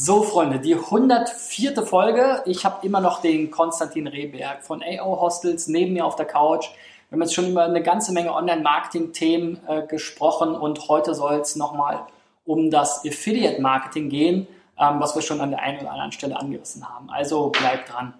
So, Freunde, die 104. Folge. Ich habe immer noch den Konstantin Rehberg von AO Hostels neben mir auf der Couch. Wir haben jetzt schon über eine ganze Menge Online-Marketing-Themen äh, gesprochen und heute soll es nochmal um das Affiliate-Marketing gehen, ähm, was wir schon an der einen oder anderen Stelle angerissen haben. Also bleibt dran.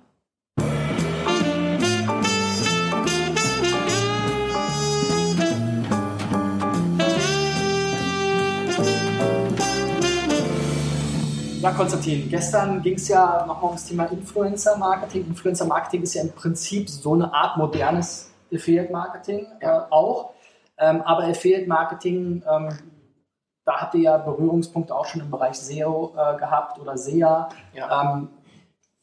Ja, Konstantin, gestern ging es ja nochmal ums Thema Influencer-Marketing. Influencer-Marketing ist ja im Prinzip so eine Art modernes Affiliate-Marketing äh, auch. Ähm, aber Affiliate-Marketing, ähm, da habt ihr ja Berührungspunkte auch schon im Bereich SEO äh, gehabt oder SEA. Ja. Ähm,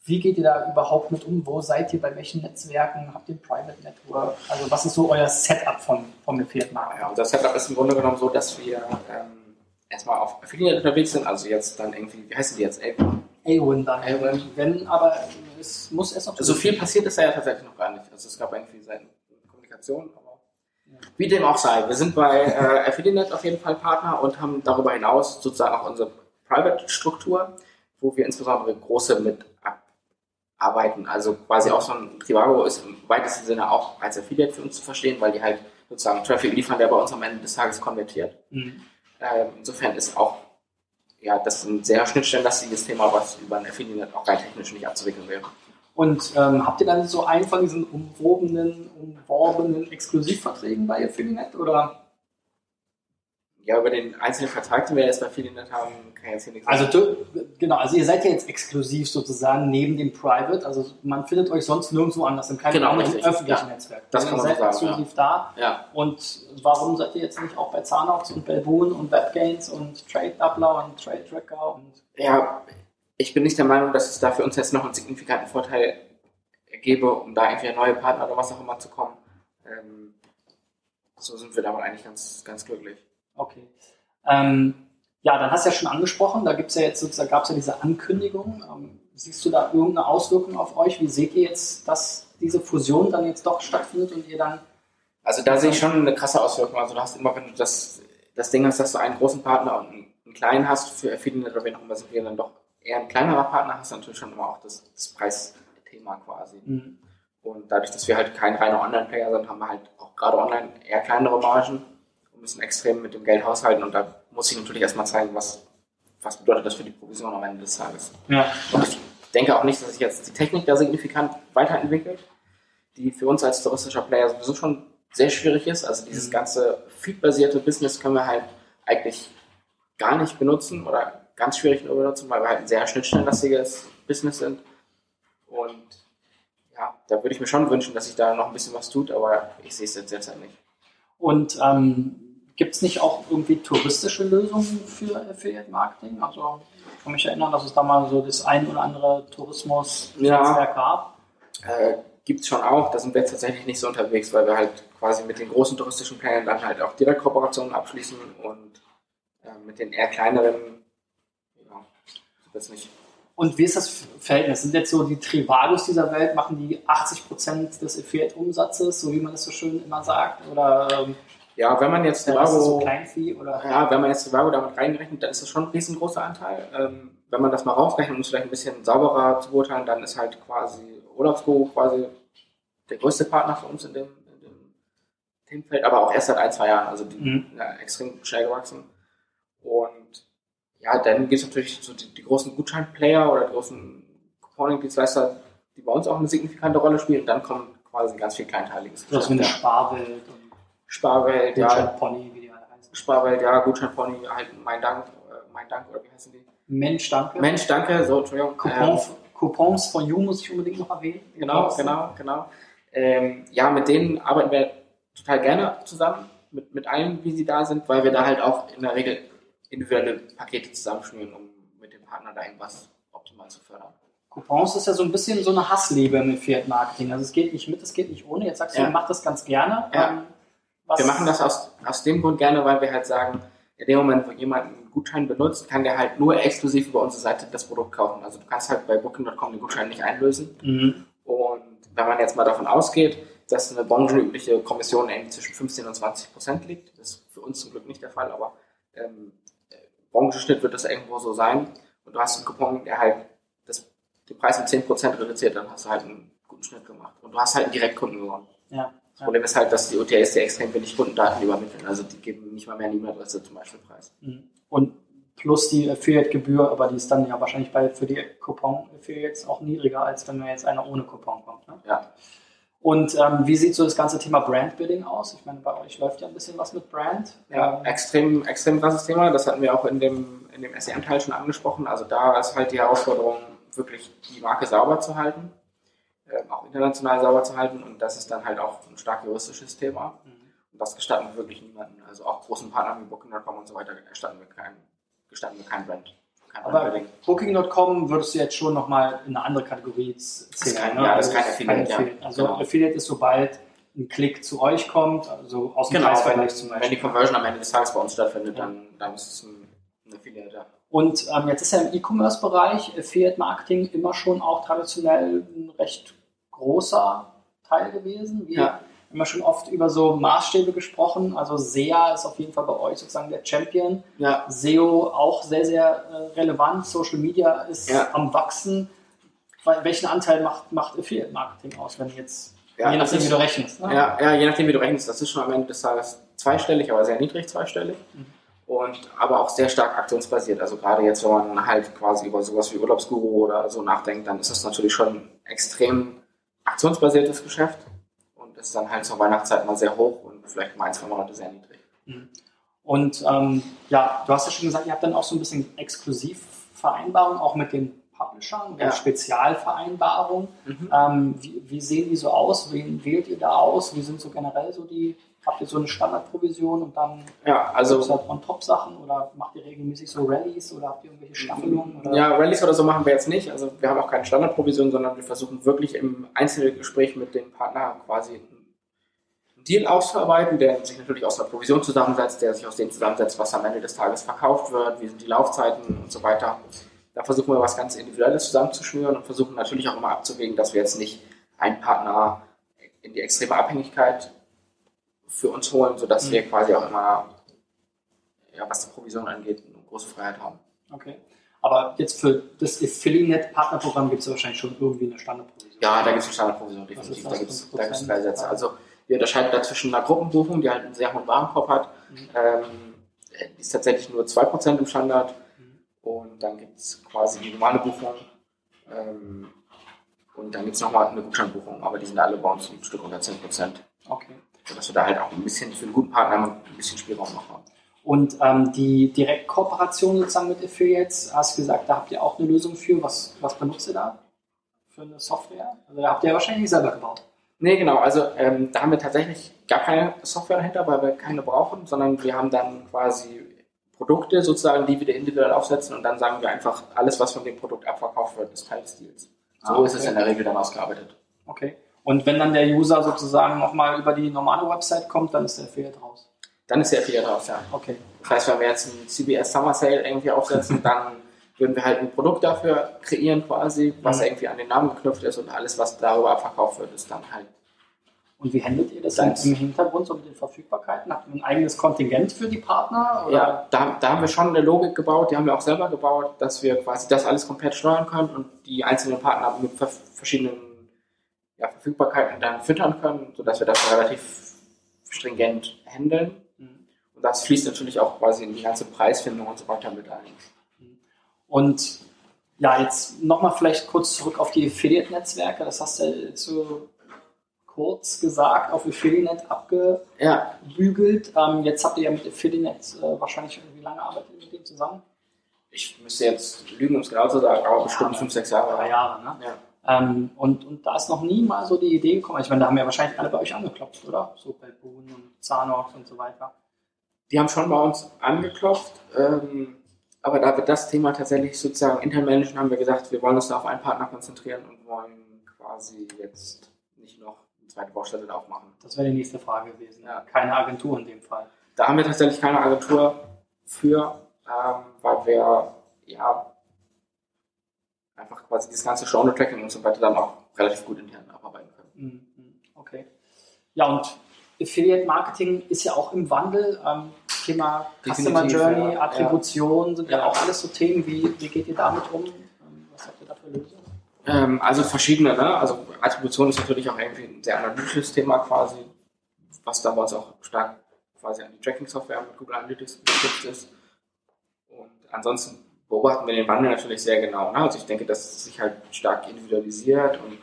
wie geht ihr da überhaupt mit um? Wo seid ihr? Bei welchen Netzwerken? Habt ihr ein Private Network? Also was ist so euer Setup von, vom Affiliate-Marketing? Ja, unser Setup ist im Grunde genommen so, dass wir ähm, erstmal auf Affiliate unterwegs sind, also jetzt dann irgendwie, wie heißen die jetzt? A-Win dann. A-Win. Wenn, aber es muss erst noch. So viel passiert ist da ja tatsächlich noch gar nicht. Also es gab irgendwie Seiten Kommunikation, aber ja. wie dem auch sei. Wir sind bei äh, Affiliate auf jeden Fall Partner und haben darüber hinaus sozusagen auch unsere Private-Struktur, wo wir insbesondere große mit abarbeiten. Also quasi auch so ein Trivago ist im weitesten Sinne auch als Affiliate für uns zu verstehen, weil die halt sozusagen Traffic liefern, der bei uns am Ende des Tages konvertiert. Mhm. Ähm, insofern ist auch ja, das ein sehr schnittstellenlastiges Thema, was über ein Affiliate auch rein technisch nicht abzuwickeln wäre. Und ähm, habt ihr dann so einen von diesen umwobenen, umworbenen Exklusivverträgen bei Affiliate oder? Ja, über den einzelnen Vertrag, den wir jetzt bei Affiliate haben, kann ich jetzt hier nichts also, sagen. Also, genau, also ihr seid ja jetzt exklusiv sozusagen neben dem Private, also man findet euch sonst nirgendwo anders, in keinem genau, öffentlichen ja, Netzwerk. Das also kann man seid sagen, exklusiv ja. da. Ja. Und warum seid ihr jetzt nicht auch bei Zanox und Belboon und WebGains und Trade Doubler und Trade Tracker und. Ja, ich bin nicht der Meinung, dass es da für uns jetzt noch einen signifikanten Vorteil gäbe, um da irgendwie neue Partner oder was auch immer zu kommen. Ähm, so sind wir damit eigentlich ganz, ganz glücklich. Okay. Ähm, ja, dann hast du ja schon angesprochen, da gibt's ja jetzt sozusagen, gab es ja diese Ankündigung. Ähm, siehst du da irgendeine Auswirkung auf euch? Wie seht ihr jetzt, dass diese Fusion dann jetzt doch stattfindet und ihr dann. Also da sehe ich schon eine krasse Auswirkung. Also du hast immer, wenn du das, das Ding hast, dass du einen großen Partner und einen, einen kleinen hast, für Affiliate oder wen auch immer sind wir dann doch eher ein kleinerer Partner, hast du natürlich schon immer auch das, das Preisthema quasi. Mhm. Und dadurch, dass wir halt kein reiner Online-Player sind, haben wir halt auch gerade online eher kleinere Margen müssen extrem mit dem Geld haushalten und da muss ich natürlich erstmal zeigen, was, was bedeutet das für die Provision am Ende des Tages. Ja. Und ich denke auch nicht, dass sich jetzt die Technik da signifikant weiterentwickelt, die für uns als touristischer Player sowieso schon sehr schwierig ist. Also dieses mhm. ganze feedbasierte Business können wir halt eigentlich gar nicht benutzen oder ganz schwierig nur benutzen, weil wir halt ein sehr schnittstellenlastiges Business sind. Und ja, da würde ich mir schon wünschen, dass sich da noch ein bisschen was tut, aber ich sehe es jetzt derzeit nicht. Und ähm, Gibt es nicht auch irgendwie touristische Lösungen für Affiliate Marketing? Also ich kann mich erinnern, dass es da mal so das ein oder andere Tourismus-Netzwerk ja. gab. Äh, Gibt es schon auch, da sind wir jetzt tatsächlich nicht so unterwegs, weil wir halt quasi mit den großen touristischen Plänen dann halt auch direkt Kooperationen abschließen und äh, mit den eher kleineren, ja, das nicht. Und wie ist das Verhältnis? Sind jetzt so die Trivagos dieser Welt, machen die 80% des Affiliate-Umsatzes, so wie man das so schön immer sagt? Oder ähm, ja, wenn man jetzt Trivago, so Kleinvieh oder? Ja, wenn man jetzt Trivago damit reingerechnet, dann ist das schon ein riesengroßer Anteil. Ähm, wenn man das mal rausrechnet, um es vielleicht ein bisschen sauberer zu beurteilen, dann ist halt quasi Urlaubsguru quasi der größte Partner für uns in dem, in dem Themenfeld, aber auch erst seit ein, zwei Jahren, also die, mhm. ja, extrem schnell gewachsen. Und ja, dann gibt es natürlich so die, die großen Gutscheinplayer oder die großen Couponing-Dienstleister, die bei uns auch eine signifikante Rolle spielen. Und dann kommen quasi ganz viel Kleinteiliges. Das ist eine Sparwelt. Sparwelt, ja. Gutscheinpony, wie die alle heißen. Sparwelt, ja, Gutscheinpony, halt mein Dank, äh, mein Dank, oder wie heißen die? Mensch, danke. Mensch, danke, so, Entschuldigung. Coupons, ähm, Coupons von You muss ich unbedingt noch erwähnen. Genau, genau, genau. Ähm, ja, mit denen arbeiten wir total gerne zusammen, mit, mit allen, wie sie da sind, weil wir da halt auch in der Regel individuelle Pakete zusammenschnüren, um mit dem Partner da irgendwas optimal zu fördern. Coupons ist ja so ein bisschen so eine Hassliebe im Fiat Marketing. Also es geht nicht mit, es geht nicht ohne. Jetzt sagst du, ja. du machst das ganz gerne. Ja. Ähm, was wir machen das aus, aus dem Grund gerne, weil wir halt sagen, in dem Moment, wo jemand einen Gutschein benutzt, kann der halt nur exklusiv über unsere Seite das Produkt kaufen. Also du kannst halt bei Booking.com den Gutschein nicht einlösen. Mhm. Und wenn man jetzt mal davon ausgeht, dass eine branchenübliche Kommission irgendwie zwischen 15 und 20 Prozent liegt, das ist für uns zum Glück nicht der Fall, aber ähm, Branchenschnitt wird das irgendwo so sein. und du hast einen Coupon, der halt das, den Preis um 10% reduziert, dann hast du halt einen guten Schnitt gemacht. Und du hast halt einen Direktkunden gewonnen. Ja. Das Problem ist halt, dass die OTAs dir extrem wenig Kundendaten übermitteln. Also die geben nicht mal mehr eine E-Mail-Adresse zum Beispiel preis. Mhm. Und plus die Affiliate-Gebühr, aber die ist dann ja wahrscheinlich bei, für die Coupon-Affiliates auch niedriger, als wenn mir jetzt einer ohne Coupon kommt. Ne? Ja. Und ähm, wie sieht so das ganze Thema Brand-Building aus? Ich meine, bei euch läuft ja ein bisschen was mit Brand. Ja, Ähm, extrem, extrem krasses Thema. Das hatten wir auch in dem, in dem SEM-Teil schon angesprochen. Also da ist halt die Herausforderung, wirklich die Marke sauber zu halten, auch international sauber zu halten. Und das ist dann halt auch ein stark juristisches Thema. Mhm. Und das gestatten wir wirklich niemanden. Also auch großen Partnern wie Booking.com und so weiter gestatten wir kein, gestatten wir kein Brand. Kein Aber. Booking.com würdest du jetzt schon nochmal in eine andere Kategorie zählen. kein- ne? ja, das ist Also kein Affiliate, ja. Also Genau. Affiliate ist, sobald ein Klick zu euch kommt, also aus dem Genau, wenn, Preisvergleich zum wenn die Beispiel. Conversion am Ende des Tages bei uns stattfindet, Ja. dann, dann ist es ein Affiliate. ja. Und ähm, jetzt ist ja im E-Commerce-Bereich Affiliate Marketing immer schon auch traditionell ein recht großer Teil gewesen. Wir Ja. haben immer schon oft über so Maßstäbe gesprochen. Also SEA ist auf jeden Fall bei euch sozusagen der Champion. Ja, SEO auch sehr, sehr äh, relevant. Social Media ist Ja. am Wachsen. Welchen Anteil macht, macht Affiliate Marketing aus, wenn jetzt, Ja, je nachdem, ist- wie du rechnest? Ne? Ja, ja, je nachdem, wie du rechnest, das ist schon am Ende des Tages zweistellig, aber sehr niedrig zweistellig. Mhm. Und aber auch sehr stark aktionsbasiert. Also gerade jetzt, wenn man halt quasi über sowas wie Urlaubsguru oder so nachdenkt, dann ist das natürlich schon ein extrem aktionsbasiertes Geschäft. Und das ist dann halt zur Weihnachtszeit mal sehr hoch und vielleicht mal ein, zwei Monate sehr niedrig. Und ähm, ja, du hast ja schon gesagt, ihr habt dann auch so ein bisschen Exklusivvereinbarungen, auch mit den Publishern, Ja. Spezialvereinbarungen. Mhm. Ähm, wie, wie sehen die so aus? Wen wählt ihr da aus? Wie sind so generell so die, habt ihr so eine Standardprovision und dann Ja, also also on top Sachen oder macht ihr regelmäßig so Rallies oder habt ihr irgendwelche Staffelungen? Oder? Ja, Rallyes oder so machen wir jetzt nicht. Also wir haben auch keine Standardprovision, sondern wir versuchen wirklich im Einzelgespräch mit dem Partner quasi einen Deal auszuarbeiten, der sich natürlich aus einer Provision zusammensetzt, der sich aus dem zusammensetzt, was am Ende des Tages verkauft wird, wie sind die Laufzeiten und so weiter. Da versuchen wir was ganz Individuelles zusammenzuschnüren und versuchen natürlich auch immer abzuwägen, dass wir jetzt nicht einen Partner in die extreme Abhängigkeit für uns holen, sodass Mhm. wir quasi auch immer, ja, was die Provision angeht, eine große Freiheit haben. Okay. Aber jetzt für das Affiliate-Partnerprogramm gibt es wahrscheinlich schon irgendwie eine Standardprovision. Ja, da gibt es eine Standardprovision, definitiv. Da gibt es drei Sätze. Also wir unterscheiden da zwischen einer Gruppenbuchung, die halt einen sehr hohen Warenkorb hat. Mhm. Ähm, die ist tatsächlich nur 2% im Standard. Mhm. Und dann gibt es quasi die normale Buchung. Ähm, und dann gibt es nochmal eine Gutscheinbuchung, aber die sind alle bei uns ein Stück unter 10%. Okay. Sodass wir da halt auch ein bisschen für einen guten Partner ein bisschen Spielraum noch haben. Und ähm, die Direktkooperation sozusagen mit Affiliates, hast du gesagt, da habt ihr auch eine Lösung für. Was, was benutzt ihr da für eine Software? Also da habt ihr ja wahrscheinlich nicht selber gebaut. Nee, genau. Also ähm, da haben wir tatsächlich gar keine Software dahinter, weil wir keine brauchen, sondern wir haben dann quasi Produkte sozusagen, die wir individuell aufsetzen und dann sagen wir einfach, alles, was von dem Produkt abverkauft wird, ist Teil des Deals. So Ah, ist es okay. in der Regel dann ausgearbeitet. Okay. Und wenn dann der User sozusagen nochmal über die normale Website kommt, dann ist der Affiliate raus. Dann ist sehr viel draus, ja. Okay. Das heißt, wenn wir jetzt einen CBS Summer Sale irgendwie aufsetzen, dann würden wir halt ein Produkt dafür kreieren quasi, was Mhm. irgendwie an den Namen geknüpft ist und alles, was darüber abverkauft wird, ist dann halt Und wie handelt ihr das Das- im Hintergrund so mit den Verfügbarkeiten? Habt ihr ein eigenes Kontingent für die Partner? Oder? Ja, da, da haben wir schon eine Logik gebaut, die haben wir auch selber gebaut, dass wir quasi das alles komplett steuern können und die einzelnen Partner mit ver verschiedenen ja, Verfügbarkeiten dann füttern können, sodass wir das relativ stringent handeln. Mhm. Und das fließt natürlich auch quasi in die ganze Preisfindung und so weiter mit ein. Und ja, jetzt nochmal vielleicht kurz zurück auf die Affiliate-Netzwerke. Das hast du so kurz gesagt, auf Affiliate Ja, abgebügelt. Ähm, jetzt habt ihr ja mit Affiliate äh, wahrscheinlich irgendwie lange arbeitet mit denen zusammen? ich müsste jetzt lügen, um es genau zu sagen, aber bestimmt Ja, fünf, sechs Jahre. Drei Jahre, ne? Ja. Ähm, und, und da ist noch nie mal so die Idee gekommen. Ich meine, da haben ja wahrscheinlich alle bei euch angeklopft, oder? So bei Boon und Zanox und so weiter. Die haben schon bei uns angeklopft, ähm, aber da wir das Thema tatsächlich sozusagen intern managen, haben wir gesagt, wir wollen uns da auf einen Partner konzentrieren und wollen quasi jetzt nicht noch eine zweite Baustelle aufmachen. Das wäre die nächste Frage gewesen. Ja. Keine Agentur in dem Fall. Da haben wir tatsächlich keine Agentur für, ähm, weil wir ja einfach quasi dieses ganze Genre-Tracking und so weiter dann auch relativ gut intern abarbeiten können. Mhm, Okay. Ja, und Affiliate Marketing ist ja auch im Wandel. Ähm, Thema Customer Definitiv, Journey, ja. Attribution sind ja. Ja. auch alles so Themen. Wie, wie geht ihr damit um? Ähm, Was habt ihr da für Lösungen? Ähm, also verschiedene, ne? Also Attribution ist natürlich auch irgendwie ein sehr analytisches Thema quasi, was da bei uns auch stark quasi an die Tracking-Software mit Google Analytics geknüpft ist. Und ansonsten beobachten wir den Wandel natürlich sehr genau. Ne? Also ich denke, dass es sich halt stark individualisiert und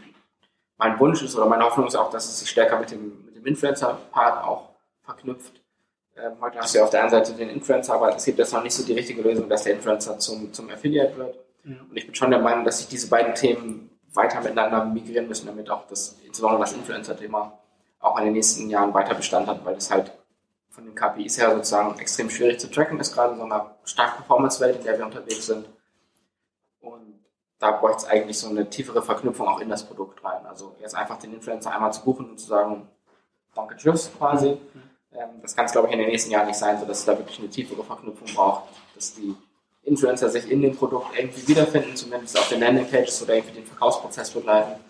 mein Wunsch ist oder meine Hoffnung ist auch, dass es sich stärker mit dem, mit dem Influencer-Part auch verknüpft. Ähm, heute hast du ja auf der einen Seite den Influencer, aber es gibt jetzt noch nicht so die richtige Lösung, dass der Influencer zum, zum Affiliate wird. Und ich bin schon der Meinung, dass sich diese beiden Themen weiter miteinander migrieren müssen, damit auch das, insbesondere das Influencer-Thema, auch in den nächsten Jahren weiter Bestand hat, weil es halt von den KPIs her sozusagen extrem schwierig zu tracken ist, gerade in so einer stark Performance-Welt, in der wir unterwegs sind. Und da bräuchte es eigentlich so eine tiefere Verknüpfung auch in das Produkt rein. Also jetzt einfach den Influencer einmal zu buchen und zu sagen, danke, tschüss quasi. Ähm, das kann es, glaube ich, in den nächsten Jahren nicht sein, sodass es da wirklich eine tiefere Verknüpfung braucht, dass die Influencer sich in dem Produkt irgendwie wiederfinden, zumindest auf den Landingpages oder irgendwie den Verkaufsprozess begleiten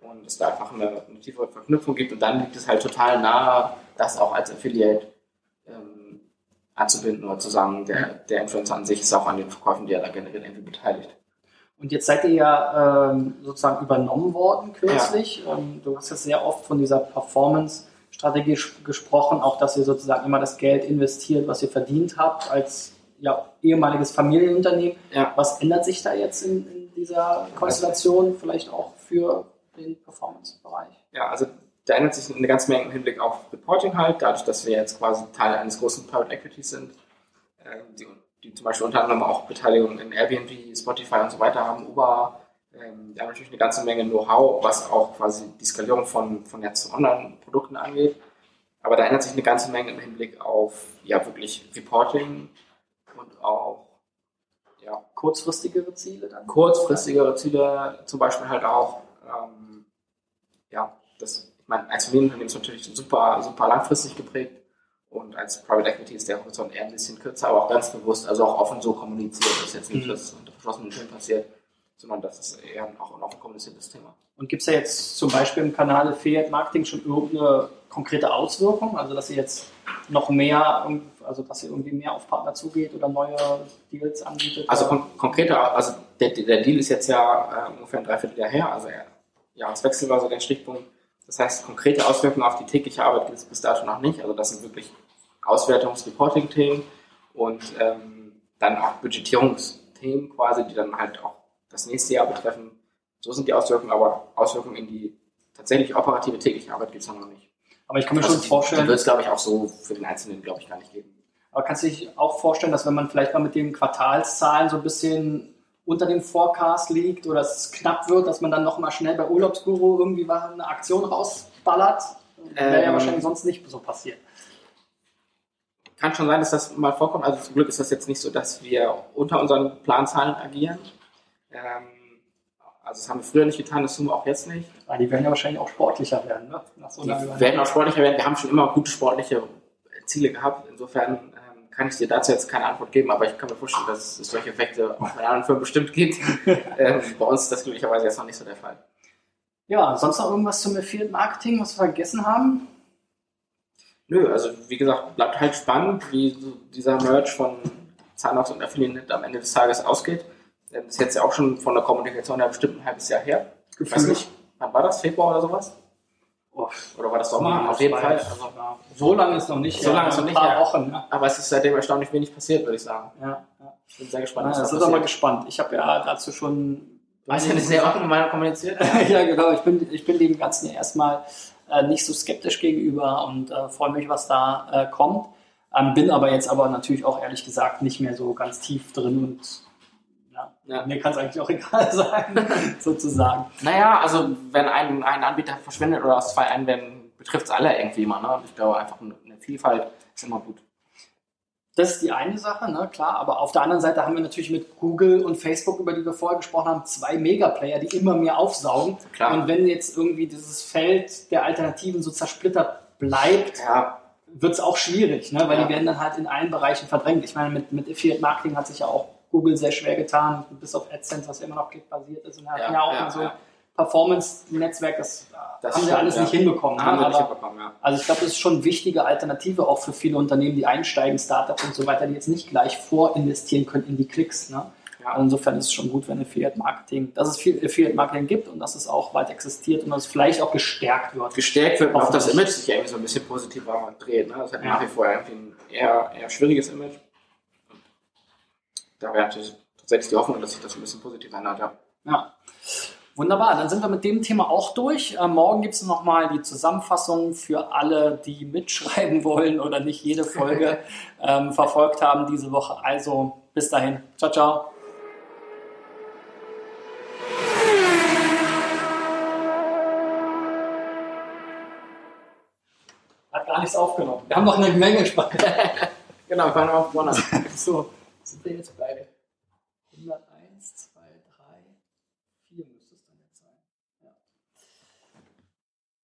und es da einfach eine, eine tiefere Verknüpfung gibt und dann liegt es halt total nahe, das auch als Affiliate anzubinden oder zu sagen, der, der Influencer an sich ist auch an den Verkäufen, die er da generiert, irgendwie beteiligt. Und jetzt seid ihr ja ähm, sozusagen übernommen worden kürzlich. Ähm, du hast jetzt sehr oft von dieser Performance-Strategie gesprochen, auch dass ihr sozusagen immer das Geld investiert, was ihr verdient habt als ja, ehemaliges Familienunternehmen. Ja. Was ändert sich da jetzt in, in dieser Konstellation, vielleicht auch für den Performance-Bereich? Ja, also da ändert sich eine ganze Menge im Hinblick auf Reporting halt, dadurch, dass wir jetzt quasi Teil eines großen Private Equities sind, ähm, die, die zum Beispiel unter anderem auch Beteiligung in Airbnb, Spotify und so weiter haben, Uber. Ähm, die haben natürlich eine ganze Menge Know-how, was auch quasi die Skalierung von, von jetzt Online-Produkten angeht. Aber da ändert sich eine ganze Menge im Hinblick auf ja wirklich Reporting und auch ja, Kurzfristigere Ziele dann? kurzfristigere Ziele, zum Beispiel halt auch, ähm, ja, das, ich meine, als Familienunternehmen ist natürlich super, super langfristig geprägt und als Private Equity ist der Horizont eher ein bisschen kürzer, aber auch ganz bewusst, also auch offen so kommuniziert, das ist jetzt nicht, Mhm. dass es unter verschlossenen Türen passiert, sondern das ist eher auch ein offen kommuniziertes Thema. Und gibt es da jetzt zum Beispiel im Kanal Affiliate Marketing schon irgendeine konkrete Auswirkung? Also dass ihr jetzt noch mehr, also dass ihr irgendwie mehr auf Partner zugeht oder neue Deals anbietet? Also kon konkreter, also der, der Deal ist jetzt ja äh, ungefähr ein Dreivierteljahr her, also ja, Jahreswechsel war so der Stichpunkt. Das heißt, konkrete Auswirkungen auf die tägliche Arbeit gibt es bis dato noch nicht. Also das sind wirklich Auswertungs-Reporting-Themen und ähm, dann auch Budgetierungsthemen quasi, die dann halt auch das nächste Jahr betreffen. So sind die Auswirkungen, aber Auswirkungen in die tatsächlich operative tägliche Arbeit gibt es noch nicht. Aber ich kann mir Also schon die, vorstellen, Die wird es, glaube ich, auch so für den Einzelnen, glaube ich, gar nicht geben. aber kannst du dich auch vorstellen, dass wenn man vielleicht mal mit den Quartalszahlen so ein bisschen unter dem Forecast liegt oder es knapp wird, dass man dann nochmal schnell bei Urlaubsguru irgendwie eine Aktion rausballert? Wäre ja Ähm, wahrscheinlich sonst nicht so passiert. kann schon sein, dass das mal vorkommt. Also zum Glück ist das jetzt nicht so, dass wir unter unseren Planzahlen agieren. Ähm, also das haben wir früher nicht getan, das tun wir auch jetzt nicht. Ah, die werden ja wahrscheinlich auch sportlicher werden, ne? So Die werden auch sportlicher werden. Wir haben schon immer gute sportliche Ziele gehabt. Insofern ähm, kann ich dir dazu jetzt keine Antwort geben, aber ich kann mir vorstellen, dass es solche Effekte auch bei anderen Firmen bestimmt gibt. ähm, bei uns ist das glücklicherweise jetzt noch nicht so der Fall. Ja, sonst noch irgendwas zum Affiliate Marketing, was wir vergessen haben? Nö, also wie gesagt, bleibt halt spannend, wie dieser Merge von Zahnarzt und Affiliate am Ende des Tages ausgeht. Ähm, Das ist jetzt ja auch schon von der Kommunikation her bestimmt ein halbes Jahr her. Ich weiß nicht, wann war das? Februar oder sowas? Oder war das Sommer? Auf jeden Fall. Also, Ja. So lange ist noch nicht. So lange ist noch ein nicht, paar ja. Wochen. Ne? aber es ist seitdem erstaunlich wenig passiert, würde ich sagen. Ja, ja. Ich bin sehr gespannt, das da ist aber passiert. gespannt. Ich habe ja dazu schon. Du hast ja eine sehr offene Meinung kommuniziert. ja, genau. Ich bin, ich bin dem Ganzen ja erstmal äh, nicht so skeptisch gegenüber und äh, freue mich, was da äh, kommt. Ähm, bin aber jetzt aber natürlich auch ehrlich gesagt nicht mehr so ganz tief drin und ja, mir kann es eigentlich auch egal sein, sozusagen. Naja, also wenn ein, ein Anbieter verschwindet oder aus zwei ein werden, betrifft es alle irgendwie immer. Ne? Ich glaube, einfach eine Vielfalt ist immer gut. Das ist die eine Sache, ne, klar. Aber auf der anderen Seite haben wir natürlich mit Google und Facebook, über die wir vorher gesprochen haben, zwei Megaplayer, die immer mehr aufsaugen. Klar. Und wenn jetzt irgendwie dieses Feld der Alternativen so zersplittert bleibt, Ja, wird es auch schwierig, ne? weil Ja. die werden dann halt in allen Bereichen verdrängt. Ich meine, mit, mit Affiliate Marketing hat sich ja auch Google sehr schwer getan, bis auf AdSense, was ja immer noch klickbasiert ist. Und hatten Ja, ja, auch ja, so ja. Performance-Netzwerk, das, Das haben sie stimmt, alles ja. nicht hinbekommen. Haben ne? wir nicht Aber, hinbekommen, ja. also ich glaube, das ist schon eine wichtige Alternative auch für viele Unternehmen, die einsteigen, Startups und so weiter, die jetzt nicht gleich vorinvestieren können in die Klicks. Ne? Ja. Insofern ist es schon gut, wenn Affiliate Marketing, dass es viel Affiliate Marketing gibt und dass es auch weit existiert und dass es vielleicht auch gestärkt wird. Gestärkt wird und auch das. Image sich irgendwie so ein bisschen positiver dreht. Ne? Das hat nach wie vor irgendwie ein eher, eher schwieriges Image. Da wäre natürlich tatsächlich die Hoffnung, dass sich das ein bisschen positiver ändert. Ja. Ja. Wunderbar, dann sind wir mit dem Thema auch durch. Äh, morgen gibt es nochmal die Zusammenfassung für alle, die mitschreiben wollen oder nicht jede Folge ähm, verfolgt haben diese Woche. Also bis dahin. Ciao, ciao. Hat gar nichts aufgenommen. Wir haben noch eine Menge gesprochen. Genau, wir waren auch woanders. so, sind wir jetzt bei 101.